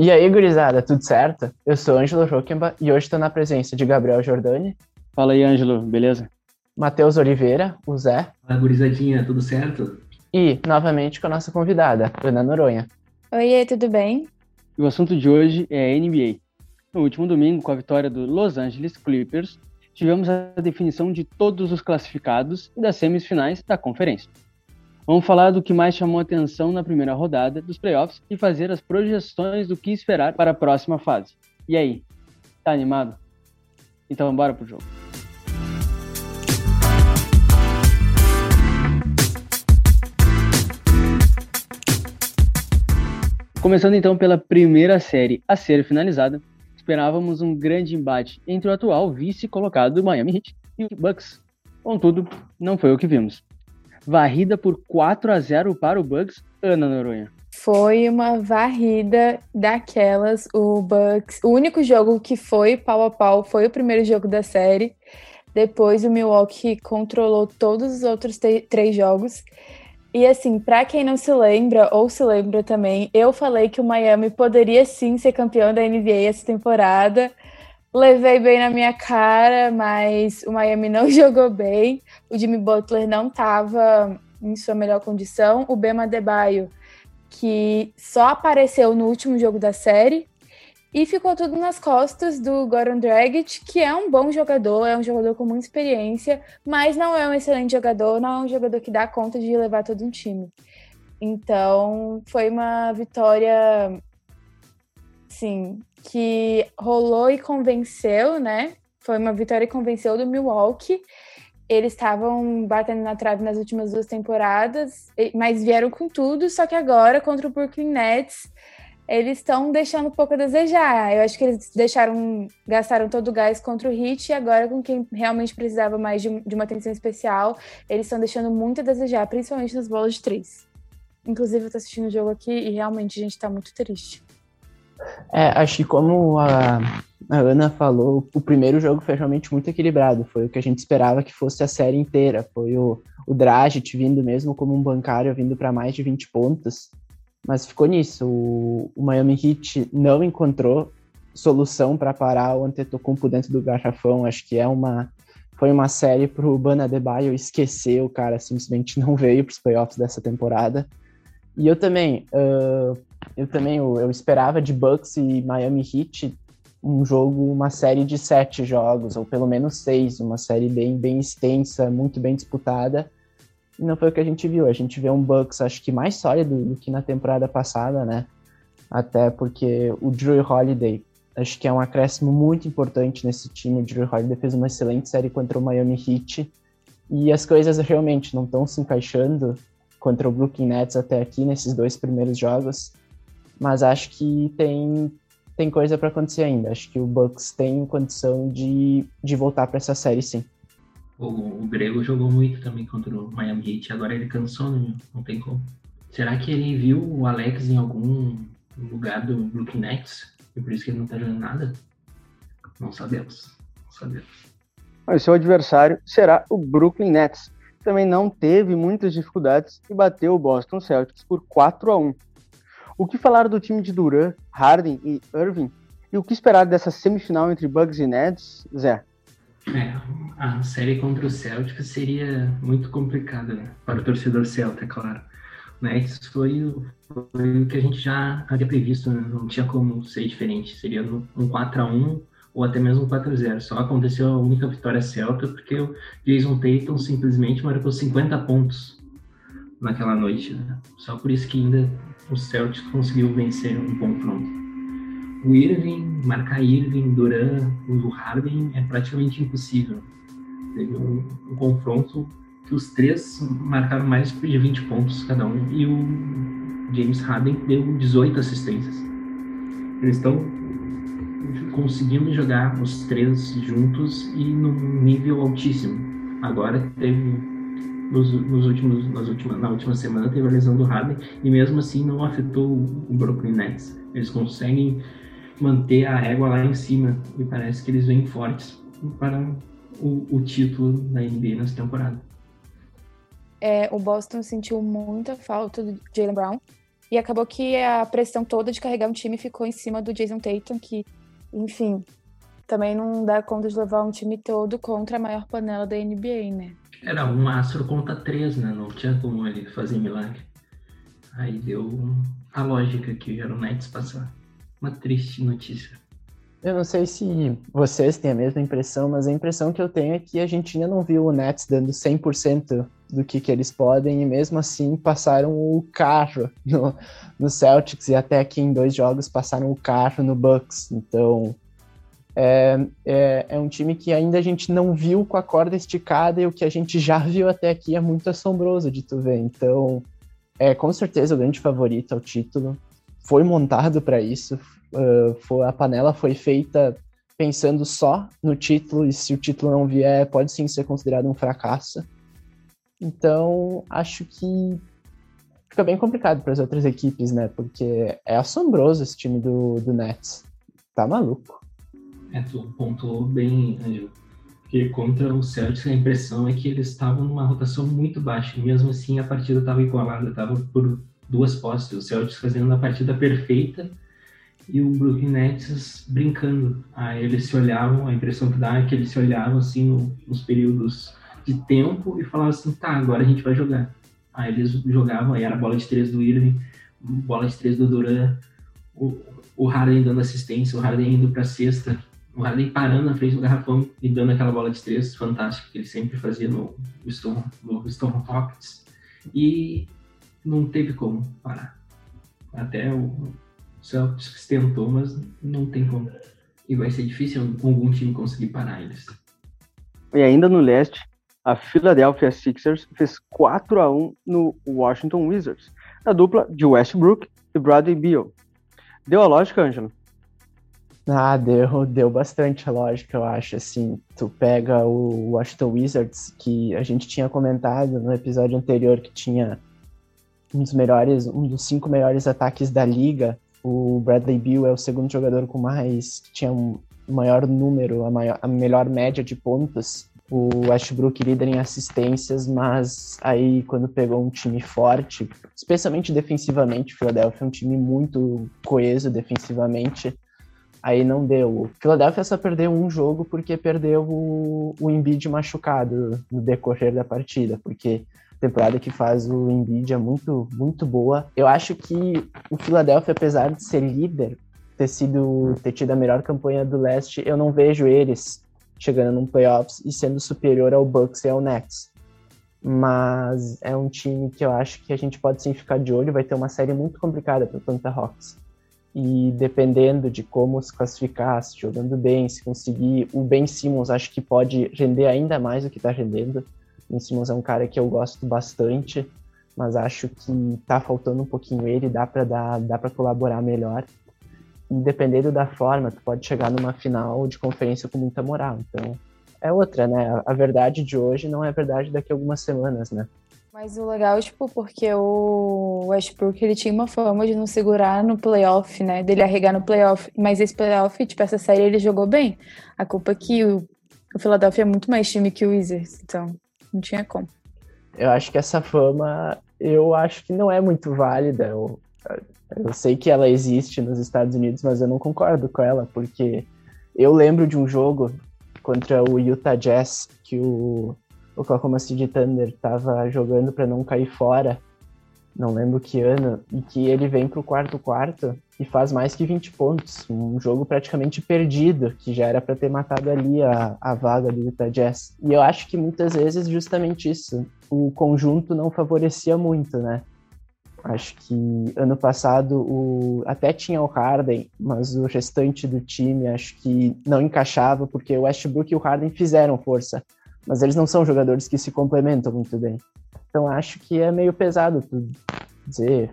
E aí, gurizada, tudo certo? Eu sou Ângelo Joquemba e hoje estou na presença de Gabriel Jordani. Fala aí, Ângelo, beleza? Matheus Oliveira, o Zé. Fala, gurizadinha, tudo certo? E, novamente, com a nossa convidada, Ana Noronha. Oi, tudo bem? E o assunto de hoje é a NBA. No último domingo, com a vitória do Los Angeles Clippers, tivemos a definição de todos os classificados e das semifinais da conferência. Vamos falar do que mais chamou atenção na primeira rodada dos playoffs e fazer as projeções do que esperar para a próxima fase. E aí, tá animado? Então bora pro jogo. Começando então pela primeira série a ser finalizada, esperávamos um grande embate entre o atual vice colocado Miami Heat e o Bucks. Contudo, não foi o que vimos varrida por 4 a 0 para o Bucks, Ana Noronha. Foi uma varrida daquelas. O Bucks, o único jogo que foi pau a pau foi o primeiro jogo da série. Depois o Milwaukee controlou todos os outros três jogos. E assim, para quem não se lembra ou se lembra também, eu falei que o Miami poderia sim ser campeão da NBA essa temporada levei bem na minha cara, mas o Miami não jogou bem. O Jimmy Butler não estava em sua melhor condição. O Bema Debaio, que só apareceu no último jogo da série. E ficou tudo nas costas do Goran Dragic, que é um bom jogador, é um jogador com muita experiência, mas não é um excelente jogador, não é um jogador que dá conta de levar todo um time. Então, foi uma vitória, sim, que rolou e convenceu, né? Foi uma vitória e convenceu do Milwaukee. Eles estavam batendo na trave nas últimas duas temporadas, mas vieram com tudo, só que agora, contra o Brooklyn Nets, eles estão deixando um pouco a desejar. Eu acho que eles deixaram, gastaram todo o gás contra o Heat e agora com quem realmente precisava mais de, de uma atenção especial, eles estão deixando muito a desejar, principalmente nas bolas de três. Inclusive, eu tô assistindo o jogo aqui e realmente a gente tá muito triste. É, acho que como a, a, Ana falou, o primeiro jogo foi realmente muito equilibrado. Foi o que a gente esperava que fosse a série inteira. Foi o, o Dragic vindo mesmo como um bancário, vindo para mais de 20 pontos. Mas ficou nisso. O, o Miami Heat não encontrou solução para parar o Antetokounmpo dentro do garrafão. Acho que é uma foi uma série para o Bana Adebayo esquecer. O cara simplesmente não veio para os playoffs dessa temporada. E eu também, uh, eu também eu, eu, esperava de Bucks e Miami Heat um jogo, uma série de sete jogos, ou pelo menos seis, uma série bem, bem extensa, muito bem disputada. E não foi o que a gente viu. A gente vê um Bucks, acho que mais sólido do que na temporada passada, né? Até porque o Drew Holiday, acho que é um acréscimo muito importante nesse time. O Drew Holiday fez uma excelente série contra o Miami Heat. E as coisas realmente não estão se encaixando contra o Brooklyn Nets até aqui nesses dois primeiros jogos, mas acho que tem tem coisa para acontecer ainda. Acho que o Bucks tem condição de, de voltar para essa série, sim. O, o Grego jogou muito também contra o Miami Heat, agora ele cansou, né? não tem como. Será que ele viu o Alex em algum lugar do Brooklyn Nets e por isso que ele não tá jogando nada? Não sabemos. Não sabemos. O seu adversário será o Brooklyn Nets também não teve muitas dificuldades e bateu o Boston Celtics por 4 a 1. O que falar do time de Duran, Harden e Irving? E o que esperar dessa semifinal entre Bucks e Nets, Zé? É, a série contra o Celtics seria muito complicada né? para o torcedor Celta, é claro. Nets foi, foi, o que a gente já havia previsto, né? não tinha como ser diferente. Seria um 4 a 1 ou até mesmo 4-0. Só aconteceu a única vitória celta porque o Jason Tatum simplesmente marcou 50 pontos naquela noite. Né? Só por isso que ainda o Celtics conseguiu vencer um confronto. O Irving, marcar Irving, Duran, o Harden é praticamente impossível. Teve um, um confronto que os três marcaram mais de 20 pontos cada um e o James Harden deu 18 assistências. Eles estão conseguimos jogar os três juntos e num nível altíssimo. Agora teve nos, nos últimos, nas últimas, na última semana teve a lesão do Harden e mesmo assim não afetou o Brooklyn Nets. Eles conseguem manter a régua lá em cima e parece que eles vêm fortes para o, o título da NBA nessa temporada. É, o Boston sentiu muita falta do Jalen Brown E acabou que a pressão toda de carregar um time ficou em cima do Jason Tatum, que, enfim, também não dá conta de levar um time todo contra a maior panela da NBA, né? Era um astro contra três, né? Não tinha como ele fazer milagre. Aí deu a lógica que era o Nets passar. Uma triste notícia. Eu não sei se vocês têm a mesma impressão, mas a impressão que eu tenho é que a gente ainda não viu o Nets dando 100% do que, que eles podem, e mesmo assim passaram o carro no, no Celtics, e até aqui em dois jogos passaram o carro no Bucks. Então, é, é, é, um time que ainda a gente não viu com a corda esticada, e o que a gente já viu até aqui é muito assombroso de tu ver. Então, é com certeza o grande favorito ao título. Foi montado para isso, Uh, foi, a panela foi feita pensando só no título, e se o título não vier, pode sim ser considerado um fracasso. Então, acho que fica bem complicado para as outras equipes, né? Porque é assombroso esse time do, do Nets. Tá maluco. É, tu pontuou bem, Angelo. Porque contra o Celtics a impressão é que eles estavam numa rotação muito baixa. Mesmo assim a partida estava igualada, estava por duas postes. O Celtics fazendo uma partida perfeita e o Brooklyn Nets brincando. Aí eles se olhavam, a impressão que dá é que eles se olhavam assim no, nos períodos de tempo e falavam assim, tá, agora a gente vai jogar. Aí eles jogavam, aí era bola de três do Irving, bola de três do Duran, o, o Harden dando assistência, o Harden indo pra cesta, o Harden parando na frente do garrafão e dando aquela bola de três fantástica que ele sempre fazia no, Stone, no Stone Rockets. E não teve como parar. Até o, Celtics tentou, mas não tem como. E vai ser difícil algum time conseguir parar eles. E ainda no leste, a Philadelphia Sixers fez 4 a 1 no Washington Wizards, a dupla de Westbrook e Bradley Beal. Deu a lógica, Ângelo? Ah, deu, deu bastante a lógica, eu acho. Assim, tu pega o Washington Wizards, que a gente tinha comentado no episódio anterior que tinha um dos melhores, um dos cinco melhores ataques da liga, o Bradley Beal é o segundo jogador com mais, tinha um maior número, a, maior, a melhor média de pontos. O Westbrook líder em assistências, mas aí quando pegou um time forte, especialmente defensivamente, o Philadelphia é um time muito coeso defensivamente, aí não deu. O Philadelphia só perdeu um jogo porque perdeu o, o Embiid machucado no decorrer da partida, porque temporada que faz o Embiid é muito, muito boa. Eu acho que o Philadelphia, apesar de ser líder, ter sido ter tido a melhor campanha do leste, eu não vejo eles chegando num playoffs e sendo superior ao Bucks e ao Nets. Mas é um time que eu acho que a gente pode sim ficar de olho, vai ter uma série muito complicada para o Atlanta Hawks. E dependendo de como se classificar, se jogando bem, se conseguir, o Ben Simmons acho que pode render ainda mais do que está rendendo. Ben Simmons é um cara que eu gosto bastante, mas acho que tá faltando um pouquinho ele, dá para dar, dá para colaborar melhor. E dependendo da forma, tu pode chegar numa final de conferência com muita moral. Então, é outra, né? A verdade de hoje não é a verdade daqui a algumas semanas, né? Mas o legal, tipo, porque o Westbrook, ele tinha uma fama de não segurar no playoff, né? Dele arregar no playoff. Mas esse playoff, tipo, essa série ele jogou bem. A culpa é que o, o Philadelphia é muito mais time que o Wizards, então não tinha como. Eu acho que essa fama, eu acho que não é muito válida. Eu, eu sei que ela existe nos Estados Unidos, mas eu não concordo com ela, porque eu lembro de um jogo contra o Utah Jazz que o Oklahoma City Thunder estava jogando para não cair fora não lembro que ano, e que ele vem pro quarto quarto e faz mais que 20 pontos. Um jogo praticamente perdido, que já era para ter matado ali a, a vaga do Utah Jazz. E eu acho que muitas vezes justamente isso. O conjunto não favorecia muito, né? Acho que ano passado o, até tinha o Harden, mas o restante do time acho que não encaixava, porque o Westbrook e o Harden fizeram força, mas eles não são jogadores que se complementam muito bem. Então acho que é meio pesado tu dizer.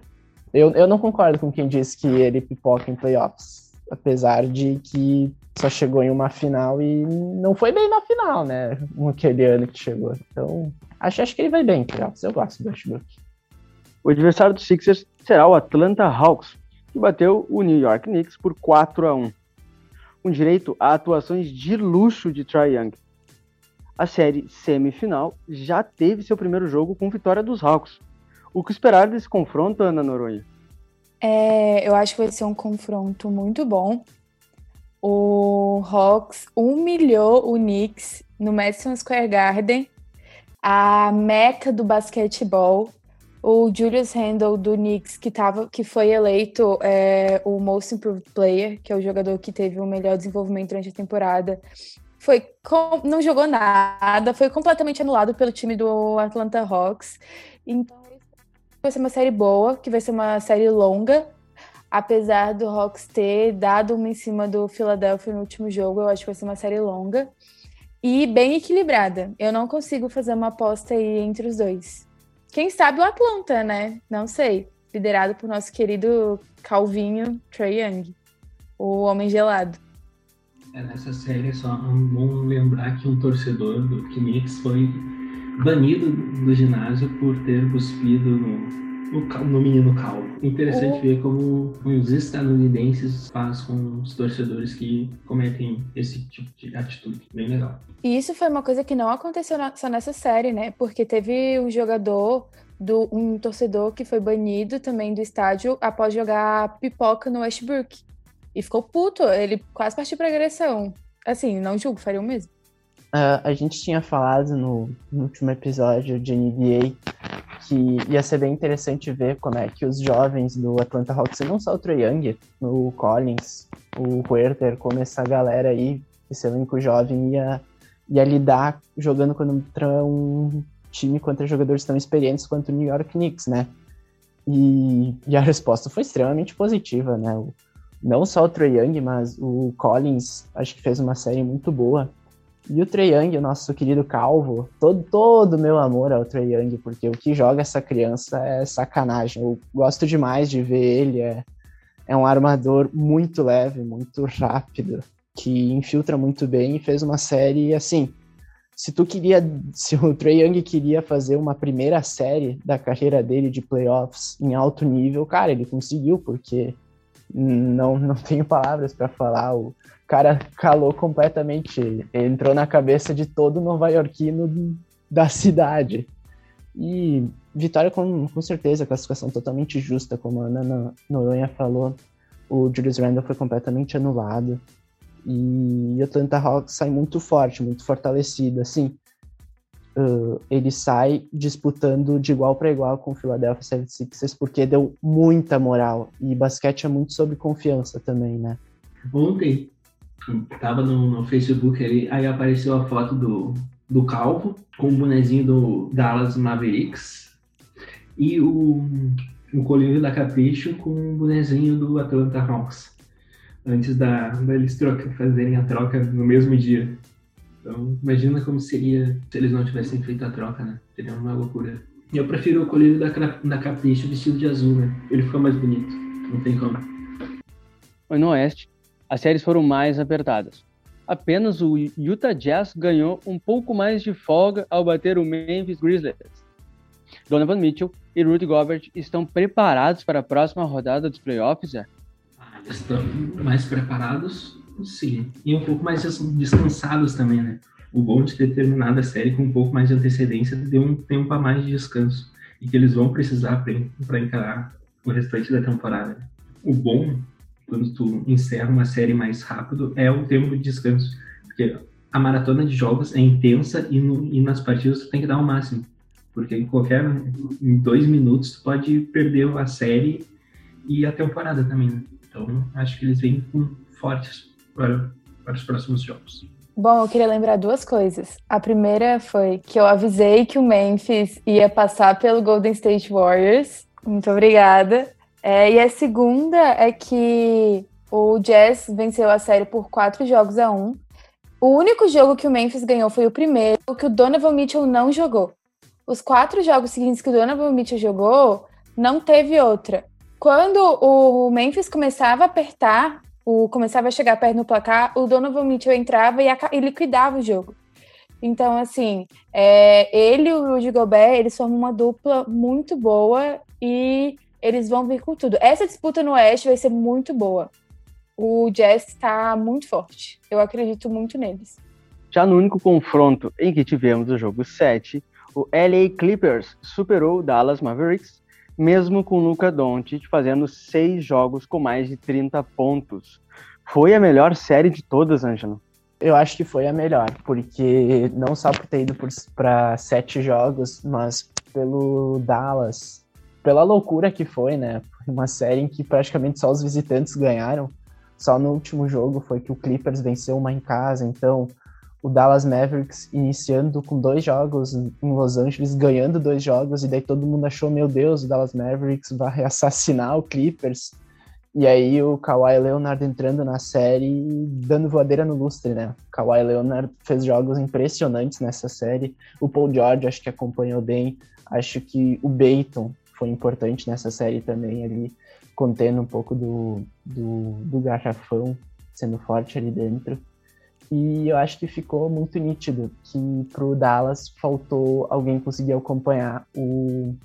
Eu, eu não concordo com quem diz que ele pipoca em playoffs, apesar de que só chegou em uma final e não foi bem na final, né? Aquele ano que chegou. Então, acho, acho que ele vai bem em playoffs. Eu gosto do Westbrook. O adversário dos Sixers será o Atlanta Hawks, que bateu o New York Knicks por 4 a 1 com direito a atuações de luxo de Trae Young a série semifinal já teve seu primeiro jogo com vitória dos Hawks. O que esperar desse confronto, Ana Noronha? É, eu acho que vai ser um confronto muito bom. O Hawks humilhou o Knicks no Madison Square Garden, a meca do basquetebol. O Julius Randle do Knicks, que, tava, que foi eleito é, o Most Improved Player, que é o jogador que teve o melhor desenvolvimento durante a temporada, foi com, não jogou nada, foi completamente anulado pelo time do Atlanta Hawks. Então, vai ser uma série boa, que vai ser uma série longa, apesar do Hawks ter dado uma em cima do Philadelphia no último jogo, eu acho que vai ser uma série longa e bem equilibrada. Eu não consigo fazer uma aposta aí entre os dois. Quem sabe o Atlanta, né? Não sei. Liderado por nosso querido Calvinho Trey Young, o homem gelado. É, nessa série é só bom lembrar que um torcedor do Knicks foi banido do ginásio por ter cuspido no, no, no menino calvo. Interessante ver como os estadunidenses fazem com os torcedores que cometem esse tipo de atitude. Bem legal. E isso foi uma coisa que não aconteceu só nessa série, né? Porque teve um jogador, do, um torcedor que foi banido também do estádio após jogar pipoca no Westbrook. E ficou puto, ele quase partiu pra agressão. Assim, não julgo, faria o mesmo. Uh, a gente tinha falado no, no, último episódio de NBA que ia ser bem interessante ver como é que os jovens do Atlanta Hawks, e não só o Trae Young, o Collins, o Huerter, como essa galera aí, esse elenco jovem ia, ia lidar jogando contra um time contra jogadores tão experientes quanto o New York Knicks, né? E, e a resposta foi extremamente positiva, né? O, não só o Trae Young, mas o Collins, acho que fez uma série muito boa. E o Trey Young, o nosso querido calvo, todo, todo meu amor ao Trey Young, porque o que joga essa criança é sacanagem. Eu gosto demais de ver ele, é, é um armador muito leve, muito rápido, que infiltra muito bem e fez uma série assim. Se tu queria, se o Trey Young queria fazer uma primeira série da carreira dele de playoffs em alto nível, cara, ele conseguiu, porque não, não tenho palavras para falar. O, cara calou completamente. Entrou na cabeça de todo nova-iorquino da cidade. E vitória com, com certeza, classificação totalmente justa, como a Ana Noronha falou. O Julius Randle foi completamente anulado. E o Atlanta Hawks sai muito forte, muito fortalecido. Assim, uh, ele sai disputando de igual para igual com o Philadelphia 76ers porque deu muita moral. E basquete é muito sobre confiança também, né? Ontem tava no, no Facebook ali, aí apareceu a foto do, do Calvo com o bonezinho do Dallas Mavericks e o, o colírio da Capricho com o bonezinho do Atlanta Hawks. Antes da, da eles troca, fazerem a troca no mesmo dia. Então, imagina como seria se eles não tivessem feito a troca, né? Seria uma loucura. Eu prefiro o colírio da, da Capricho vestido de azul, né? Ele fica mais bonito. Não tem como. No Oeste as séries foram mais apertadas. Apenas o Utah Jazz ganhou um pouco mais de folga ao bater o Memphis Grizzlies. Donovan Mitchell e Rudy Gobert estão preparados para a próxima rodada dos playoffs? É? Ah, estão mais preparados, sim. E um pouco mais descansados também, né? O bom de ter terminado a série com um pouco mais de antecedência deu um tempo a mais de descanso. E que eles vão precisar para encarar o restante da temporada. O bom quando tu encerra uma série mais rápido, é o tempo de descanso. Porque a maratona de jogos é intensa e, no, e nas partidas tu tem que dar o máximo. Porque em qualquer em dois minutos tu pode perder a série e a temporada também. Né? Então acho que eles vêm com fortes para, para os próximos jogos. Bom, eu queria lembrar duas coisas. A primeira foi que eu avisei que o Memphis ia passar pelo Golden State Warriors. Muito obrigada. É, e a segunda é que o Jazz venceu a série por quatro jogos a um. O único jogo que o Memphis ganhou foi o primeiro, que o Donovan Mitchell não jogou. Os quatro jogos seguintes que o Donovan Mitchell jogou, não teve outra. Quando o Memphis começava a apertar, o, começava a chegar perto no placar, o Donovan Mitchell entrava e, a, e liquidava o jogo. Então, assim, é, ele e o Rudy Gobert, eles formam uma dupla muito boa e eles vão vir com tudo. Essa disputa no Oeste vai ser muito boa. O Jazz está muito forte. Eu acredito muito neles. Já no único confronto em que tivemos o jogo 7, o LA Clippers superou o Dallas Mavericks mesmo com Luca Doncic fazendo seis jogos com mais de 30 pontos. Foi a melhor série de todas, Ângelo? Eu acho que foi a melhor, porque não só por ter ido para sete jogos, mas pelo Dallas, pela loucura que foi, né? Uma série em que praticamente só os visitantes ganharam. Só no último jogo foi que o Clippers venceu uma em casa, então o Dallas Mavericks iniciando com dois jogos em Los Angeles, ganhando dois jogos, e daí todo mundo achou, meu Deus, o Dallas Mavericks vai assassinar o Clippers. E aí o Kawhi Leonard entrando na série dando voadeira no lustre, né? O Kawhi Leonard fez jogos impressionantes nessa série. O Paul George acho que acompanhou bem. Acho que o Bayton foi importante nessa série também ali, contendo um pouco do, do, do garrafão, sendo forte ali dentro. E eu acho que ficou muito nítido que pro Dallas faltou alguém conseguir acompanhar o,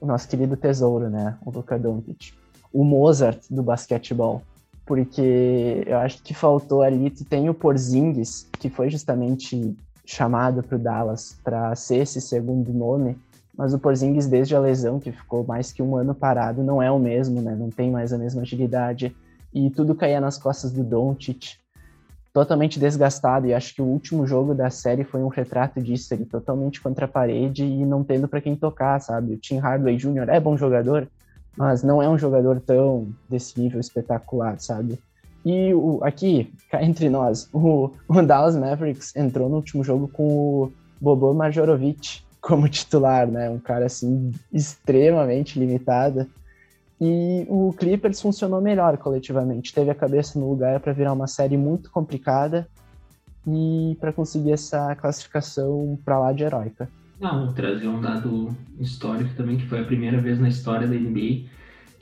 o nosso querido tesouro, né? O Luka Doncic. O Mozart do basquetebol. Porque eu acho que faltou ali, tu tem o Porzingis, que foi justamente chamado pro Dallas para ser esse segundo nome, mas o Porzingis desde a lesão, que ficou mais que um ano parado, não é o mesmo, né? Não tem mais a mesma agilidade e tudo caía nas costas do Doncic totalmente desgastado, e acho que o último jogo da série foi um retrato disso, ele totalmente contra a parede e não tendo para quem tocar, sabe? O Tim Hardaway Jr. é bom jogador, mas não é um jogador tão desse nível espetacular, sabe? E o, aqui, cá entre nós, o, o Dallas Mavericks entrou no último jogo com o Bobo Majorovic como titular, né? Um cara assim extremamente limitado. E o Clippers funcionou melhor coletivamente, teve a cabeça no lugar para virar uma série muito complicada e para conseguir essa classificação para lá de heróica. Não, trazer um dado histórico também, que foi a primeira vez na história da NBA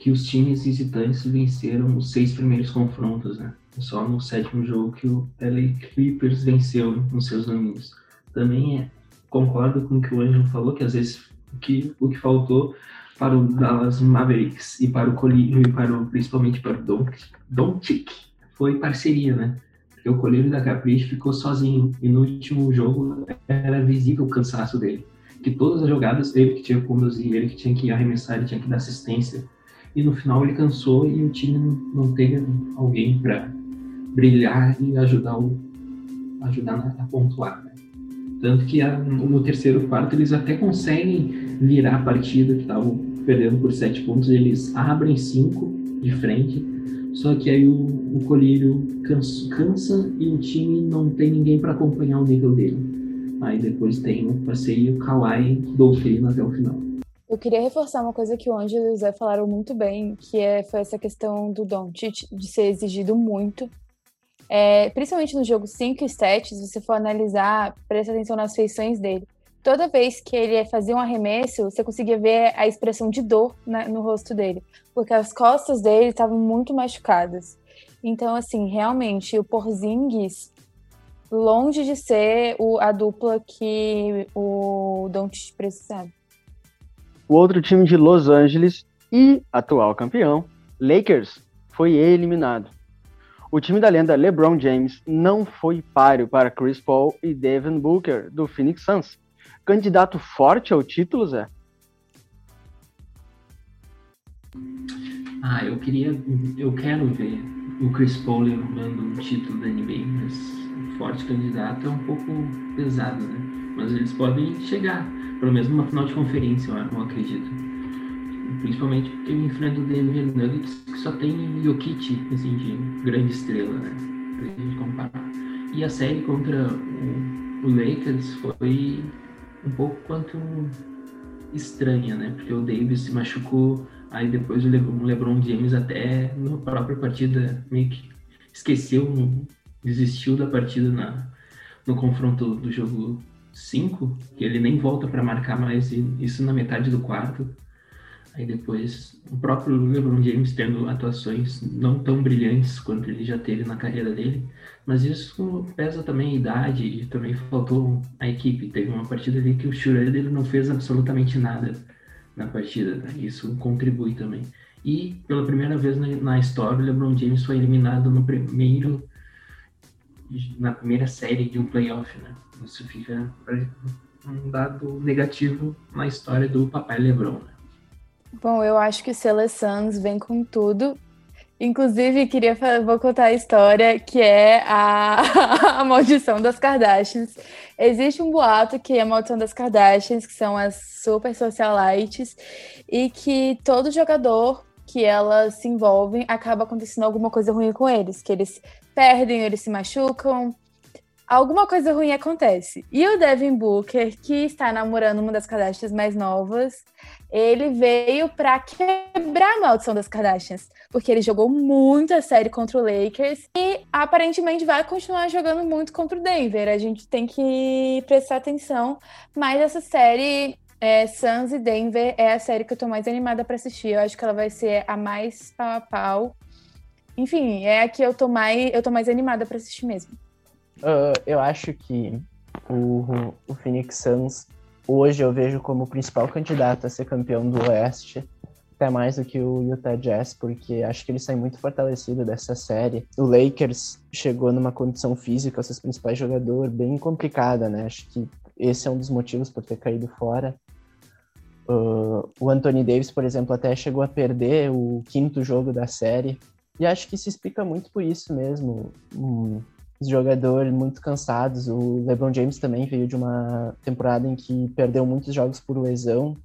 que os times visitantes venceram os seis primeiros confrontos, né? Só no sétimo jogo que o LA Clippers venceu nos seus domínios. Também é, concordo com o que o Ângelo falou, que às vezes que, o que faltou para o Dallas Mavericks e para o Colírio e para o, principalmente para o Doncic foi parceria, né? Porque o Colírio da Capricho ficou sozinho e no último jogo era visível o cansaço dele. Que todas as jogadas ele que tinha que conduzir, ele que tinha que arremessar, ele tinha que dar assistência. E no final ele cansou e o time não teve alguém para brilhar e ajudar o ajudar a pontuar. Né? Tanto que no terceiro quarto eles até conseguem virar a partida, que estavam perdendo por sete pontos, eles abrem cinco de frente, só que aí o, o Colírio cansa, cansa, e o time não tem ninguém para acompanhar o nível dele. Aí depois tem o passeio Kawhi doutrina até o final. Eu queria reforçar uma coisa que o Ângelo e o Zé falaram muito bem, que é, foi essa questão do Doncic de ser exigido muito. É, principalmente no jogo 5 e 7, se você for analisar, presta atenção nas feições dele toda vez que ele fazia um arremesso, você conseguia ver a expressão de dor na, no rosto dele, porque as costas dele estavam muito machucadas. Então, assim, realmente, o Porzingis, longe de ser o, a dupla que o Doncic precisava. O outro time de Los Angeles e atual campeão, Lakers, foi eliminado. O time da lenda LeBron James não foi páreo para Chris Paul e Devin Booker, do Phoenix Suns, candidato forte ao título, Zé? Ah, eu queria. Eu quero ver o Chris Paul levando o título da NBA, mas forte candidato é um pouco pesado, né? Mas eles podem chegar, pelo menos numa final de conferência, eu acredito. Principalmente porque enfrenta o Denver Nuggets, que só tem Jokic, assim, de grande estrela, né? Pra gente comparar. E a série contra o, o Lakers foi um pouco quanto estranha, né? Porque o Davis se machucou, aí depois o LeBron James até na própria partida meio que esqueceu, desistiu da partida na, no confronto do jogo 5, que ele nem volta para marcar mais isso na metade do quarto. Aí depois o próprio LeBron James tendo atuações não tão brilhantes quanto ele já teve na carreira dele, mas isso pesa também a idade e também faltou a equipe. Teve uma partida ali que o Schroeder não fez absolutamente nada na partida, né? isso contribui também. E pela primeira vez na, história, o LeBron James foi eliminado no primeiro na primeira série de um playoff, né? Isso fica um dado negativo na história do papai LeBron. Né? Bom, eu acho que o Seleções vem com tudo. Inclusive, queria vou contar a história que é a, a maldição das Kardashians. Existe um boato que é a maldição das Kardashians, que são as super socialites, e que todo jogador que elas se envolvem acaba acontecendo alguma coisa ruim com eles, que eles perdem, eles se machucam, alguma coisa ruim acontece. E o Devin Booker, que está namorando uma das Kardashians mais novas, ele veio para quebrar a maldição das Kardashians, porque ele jogou muito a série contra o Lakers e aparentemente vai continuar jogando muito contra o Denver. A gente tem que prestar atenção, mas essa série é, Suns e Denver é a série que eu tô mais animada para assistir. Eu acho que ela vai ser a mais pau a pau. Enfim, é a que eu tô mais, eu tô mais animada para assistir mesmo. Uh, eu acho que o, o Phoenix Suns hoje eu vejo como o principal candidato a ser campeão do Oeste, até mais do que o Utah Jazz, porque acho que ele sai muito fortalecido dessa série. O Lakers chegou numa condição física, seus principais jogadores, bem complicada, né? Acho que esse é um dos motivos por ter caído fora. Uh, o Anthony Davis, por exemplo, até chegou a perder o quinto jogo da série. E acho que se explica muito por isso mesmo. Um, os jogadores muito cansados. O LeBron James também veio de uma temporada em que perdeu muitos jogos por lesão.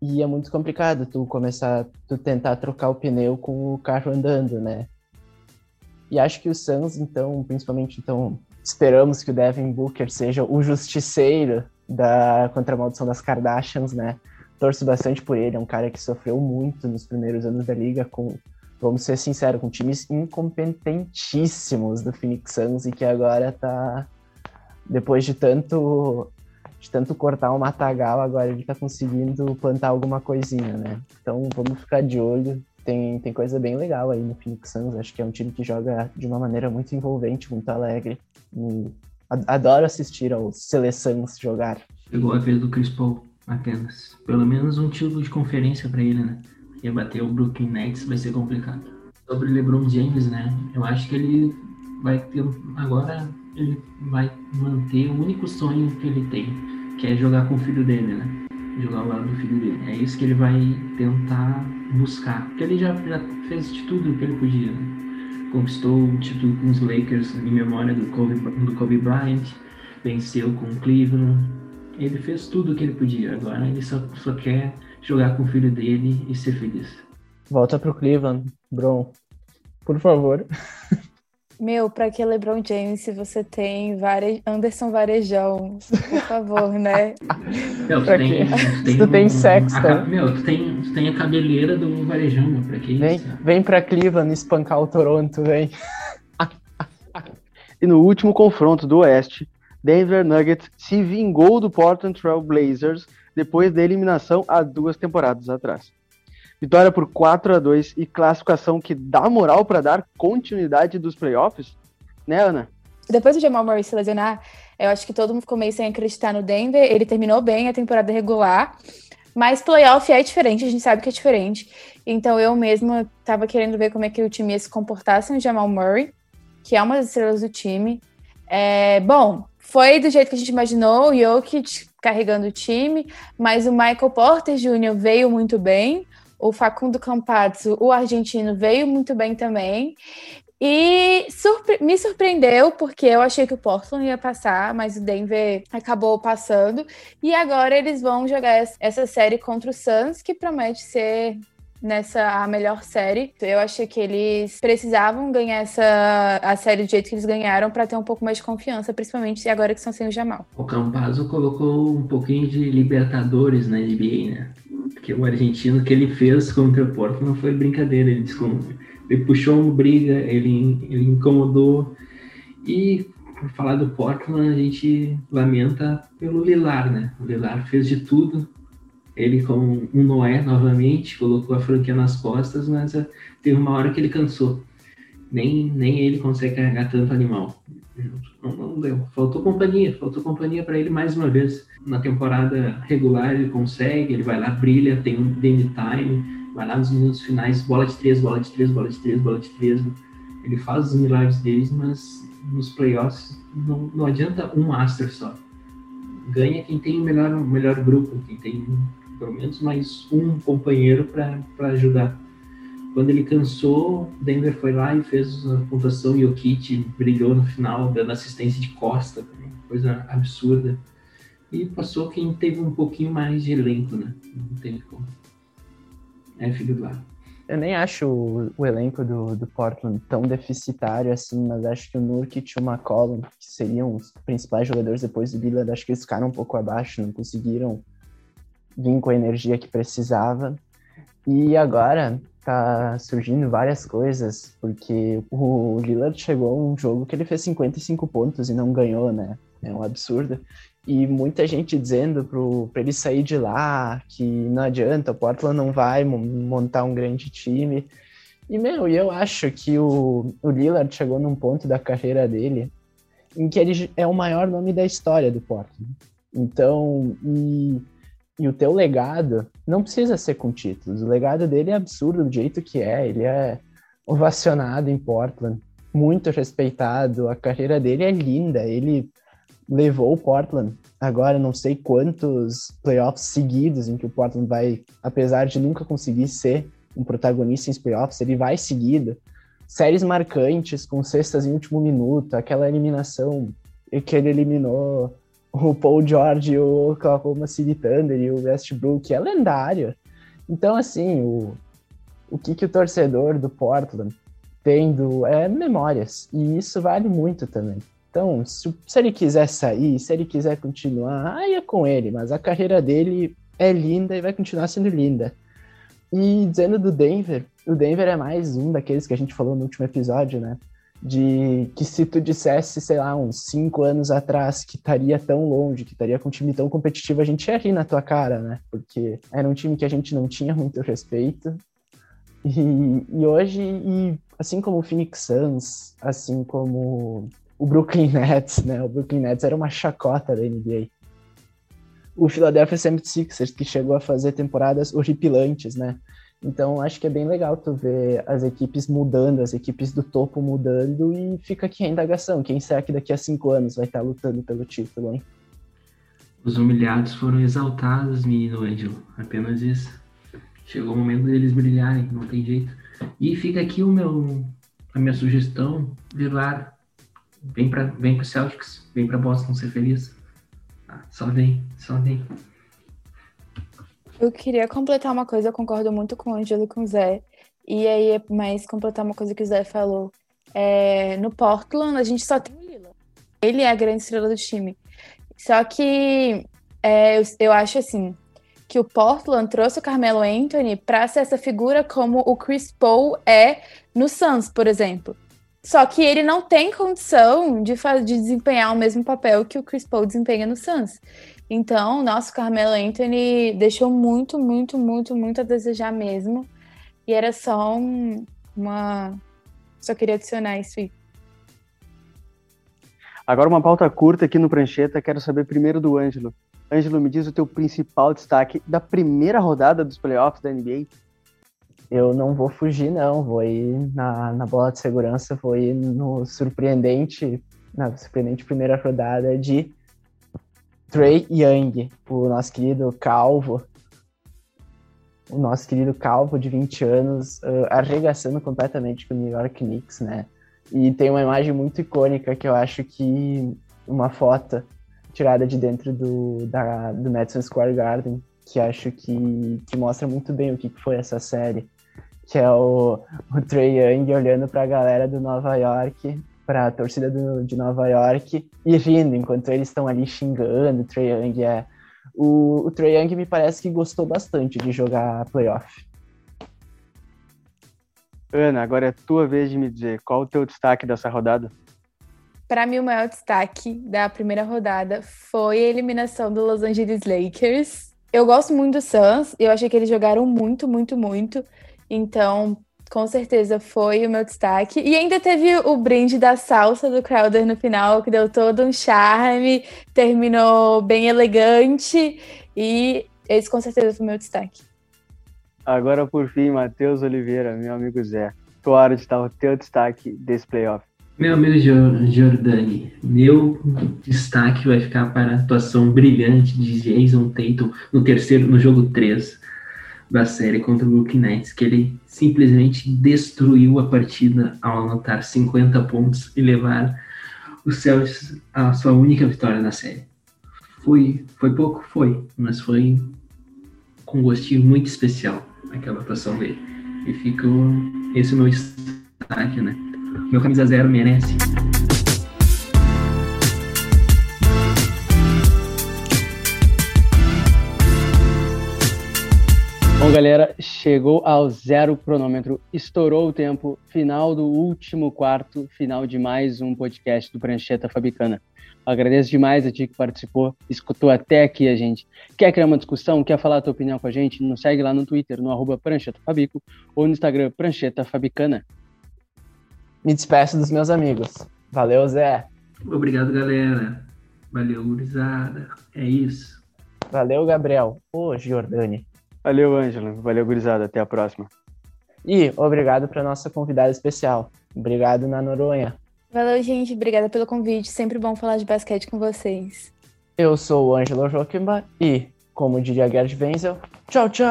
E é muito complicado tu começar, tu tentar trocar o pneu com o carro andando, né? E acho que o Suns, então, principalmente, então, esperamos que o Devin Booker seja o justiceiro da contra a maldição das Kardashians, né? Torço bastante por ele, é um cara que sofreu muito nos primeiros anos da liga com vamos ser sinceros, com times incompetentíssimos do Phoenix Suns e que agora tá depois de tanto de tanto cortar o matagal, agora ele tá conseguindo plantar alguma coisinha, né? Então vamos ficar de olho. Tem, tem coisa bem legal aí no Phoenix Suns. Acho que é um time que joga de uma maneira muito envolvente, muito alegre. E adoro assistir aos seleções jogar. Chegou a vez do Chris Paul apenas. Pelo menos um título de conferência para ele, né? Ia bater o Brooklyn Nets vai ser complicado. Sobre LeBron James, né? Eu acho que ele vai ter agora ele vai manter o único sonho que ele tem, que é jogar com o filho dele, né? Jogar ao lado do filho dele. É isso que ele vai tentar buscar, porque ele já, já fez de tudo que ele podia. Né? Conquistou o título com os Lakers em memória do Kobe, do Kobe Bryant, venceu com o Cleveland. Ele fez tudo o que ele podia. Agora ele só, só quer jogar com o filho dele e ser feliz. Volta pro Cleveland, Bron. Por favor. Meu, pra que LeBron James se você tem vare... Anderson Varejão? Por favor, né? Meu, tu tem, tu tem, tu tem um, sexo. A, meu, tu tem, tu tem a cabeleira do Varejão, meu, pra que vem, isso? Vem pra Cleveland espancar o Toronto, vem. e no último confronto do Oeste, Denver Nuggets se vingou do Portland Trail Blazers depois da eliminação há duas temporadas atrás. Vitória por 4 a 2 e classificação que dá moral para dar continuidade dos playoffs, né, Ana? Depois do Jamal Murray se lesionar, eu acho que todo mundo ficou meio sem acreditar no Denver. Ele terminou bem a temporada regular, mas playoff é diferente, a gente sabe que é diferente. Então eu mesma estava querendo ver como é que o time ia se comportar sem o Jamal Murray, que é uma das estrelas do time. É, bom, foi do jeito que a gente imaginou, o Jokic carregando o time, mas o Michael Porter Jr. veio muito bem, o Facundo Campazzo, o argentino, veio muito bem também. E surpre me surpreendeu, porque eu achei que o Portland ia passar, mas o Denver acabou passando. E agora eles vão jogar essa série contra o Suns, que promete ser nessa a melhor série. Eu achei que eles precisavam ganhar essa a série do jeito que eles ganharam para ter um pouco mais de confiança, principalmente agora que estão sem o Jamal. O Campazzo colocou um pouquinho de Libertadores na NBA, né? Porque o argentino que ele fez contra o Porto não foi brincadeira, ele, ele puxou uma briga, ele, ele incomodou e por falar do Portland, a gente lamenta pelo Lilar, né? O Lilar fez de tudo ele como um Noé novamente, colocou a franquia nas costas, mas eh, teve uma hora que ele cansou. Nem, nem ele consegue carregar tanto animal. Não, não deu. Faltou companhia, faltou companhia para ele mais uma vez. Na temporada regular ele consegue, ele vai lá, brilha, tem um game time, vai lá nos minutos finais, bola de três, bola de três, bola de três, bola de três. Ele faz os milagres deles, mas nos playoffs não, não adianta um master só. Ganha quem tem o melhor, o melhor grupo, quem tem pelo menos mais um companheiro para ajudar. Quando ele cansou, Denver foi lá e fez a pontuação e o Kit brilhou no final, dando assistência de costa, coisa absurda. E passou quem teve um pouquinho mais de elenco, né? Não teve como. É filho do. Eu nem acho o, o, elenco do, do Portland tão deficitário assim, mas acho que o Nurkic e o McCollum, que seriam os principais jogadores depois do Lillard, acho que eles ficaram um pouco abaixo, não conseguiram vir com a energia que precisava. E agora tá surgindo várias coisas, porque o Lillard chegou a um jogo que ele fez 55 pontos e não ganhou, né? É um absurdo. E muita gente dizendo para ele sair de lá, que não adianta, o Portland não vai montar um grande time. E, meu, eu acho que o, o Lillard chegou num ponto da carreira dele em que ele é o maior nome da história do Portland. Então, e, e o teu legado não precisa ser com títulos. O legado dele é absurdo do jeito que é. Ele é ovacionado em Portland, muito respeitado. A carreira dele é linda. Ele levou o Portland agora não sei quantos playoffs seguidos em que o Portland vai, apesar de nunca conseguir ser um protagonista em playoffs, ele vai seguido. Séries marcantes com cestas em último minuto, aquela eliminação que ele eliminou o Paul George, o Oklahoma City Thunder e o Westbrook, é lendário. Então, assim, o, o que, que o torcedor do Portland tem do, é memórias, e isso vale muito também. Então, se, se, ele quiser sair, se ele quiser continuar, aí é com ele, mas a carreira dele é linda e vai continuar sendo linda. E dizendo do Denver, o Denver é mais um daqueles que a gente falou no último episódio, né? De que se tu dissesse, sei lá, uns cinco anos atrás que estaria tão longe, que estaria com um time tão competitivo, a gente ia rir na tua cara, né? Porque era um time que a gente não tinha muito respeito. E, e hoje, e assim como o Phoenix Suns, assim como o Brooklyn Nets, né? O Brooklyn Nets era uma chacota da NBA. O Philadelphia 76ers, que chegou a fazer temporadas horripilantes, né? Então, acho que é bem legal tu ver as equipes mudando, as equipes do topo mudando e fica aqui a indagação. Quem será que daqui a cinco anos vai estar lutando pelo título, hein? Os humilhados foram exaltados, menino Ângelo. Apenas isso. Chegou o momento deles brilharem, não tem jeito. E fica aqui o meu, a minha sugestão, Vilar, Vem para vem pro Celtics, vem para Boston ser feliz. Ah, só vem, só vem. Eu queria completar uma coisa, eu concordo muito com o Ângelo e com o Zé. E aí, mais completar uma coisa que o Zé falou. É, no Portland, a gente só tem o Lila. Ele é a grande estrela do time. Só que é, eu, eu acho assim que o Portland trouxe o Carmelo Anthony para ser essa figura como o Chris Paul é no Suns, por exemplo. Só que ele não tem condição de, de desempenhar o mesmo papel que o Chris Paul desempenha no Suns. Então, o nosso Carmelo Anthony deixou muito, muito, muito, muito a desejar mesmo. E era só um, uma. Só queria adicionar isso aí. Agora uma pauta curta aqui no Prancheta, quero saber primeiro do Ângelo. Ângelo, me diz o teu principal destaque da primeira rodada dos playoffs da NBA eu não vou fugir, não. Vou ir na, na bola de segurança, vou ir no surpreendente, na surpreendente primeira rodada de Trey Young, o nosso querido Calvo. O nosso querido Calvo de 20 anos, uh, arregaçando completamente com o New York Knicks, né? E tem uma imagem muito icônica que eu acho que uma foto tirada de dentro do, da, do Madison Square Garden, que acho que, que mostra muito bem o que foi essa série que é o, o Trey Young olhando para a galera do Nova York, para a torcida do, de Nova York e rindo enquanto eles estão ali xingando. O Trey Young é. O, o Trey Young me parece que gostou bastante de jogar playoff. Ana, agora é tua vez de me dizer qual o teu destaque dessa rodada. Para mim, o maior destaque da primeira rodada foi a eliminação do Los Angeles Lakers. Eu gosto muito do Suns, eu achei que eles jogaram muito, muito, muito. Então, com certeza foi o meu destaque. E ainda teve o brinde da salsa do Crowder no final, que deu todo um charme, terminou bem elegante. E esse com certeza foi o meu destaque. Agora, por fim, Matheus Oliveira, meu amigo Zé. Claro de estar o teu destaque desse playoff. Meu amigo Jordani, meu destaque vai ficar para a atuação brilhante de Jason Tatum no terceiro, no jogo 3 da série contra o Brooklyn Nets, que ele simplesmente destruiu a partida ao anotar 50 pontos e levar o Celtics à sua única vitória na série. Foi, foi pouco? Foi, mas foi com um gostinho muito especial aquela atuação dele. E fica esse é o meu destaque, né? Meu camisa zero merece. Galera, chegou ao zero cronômetro, estourou o tempo, final do último quarto, final de mais um podcast do Prancheta Fabicana. Agradeço demais a ti que participou, escutou até aqui a gente. Quer criar uma discussão, quer falar a tua opinião com a gente? Nos segue lá no Twitter, no arroba Prancheta Fabico, ou no Instagram, Prancheta Fabicana. Me despeço dos meus amigos. Valeu, Zé. Obrigado, galera. Valeu, gurizada. É isso. Valeu, Gabriel. Ô, Giordani. Valeu, Ângela. Valeu, gurizada. Até a próxima. E obrigado para nossa convidada especial. Obrigado na Noronha. Valeu, gente. Obrigada pelo convite. Sempre bom falar de basquete com vocês. Eu sou o Ângelo Joaquimba e, como diria Gerd Wenzel, tchau, tchau!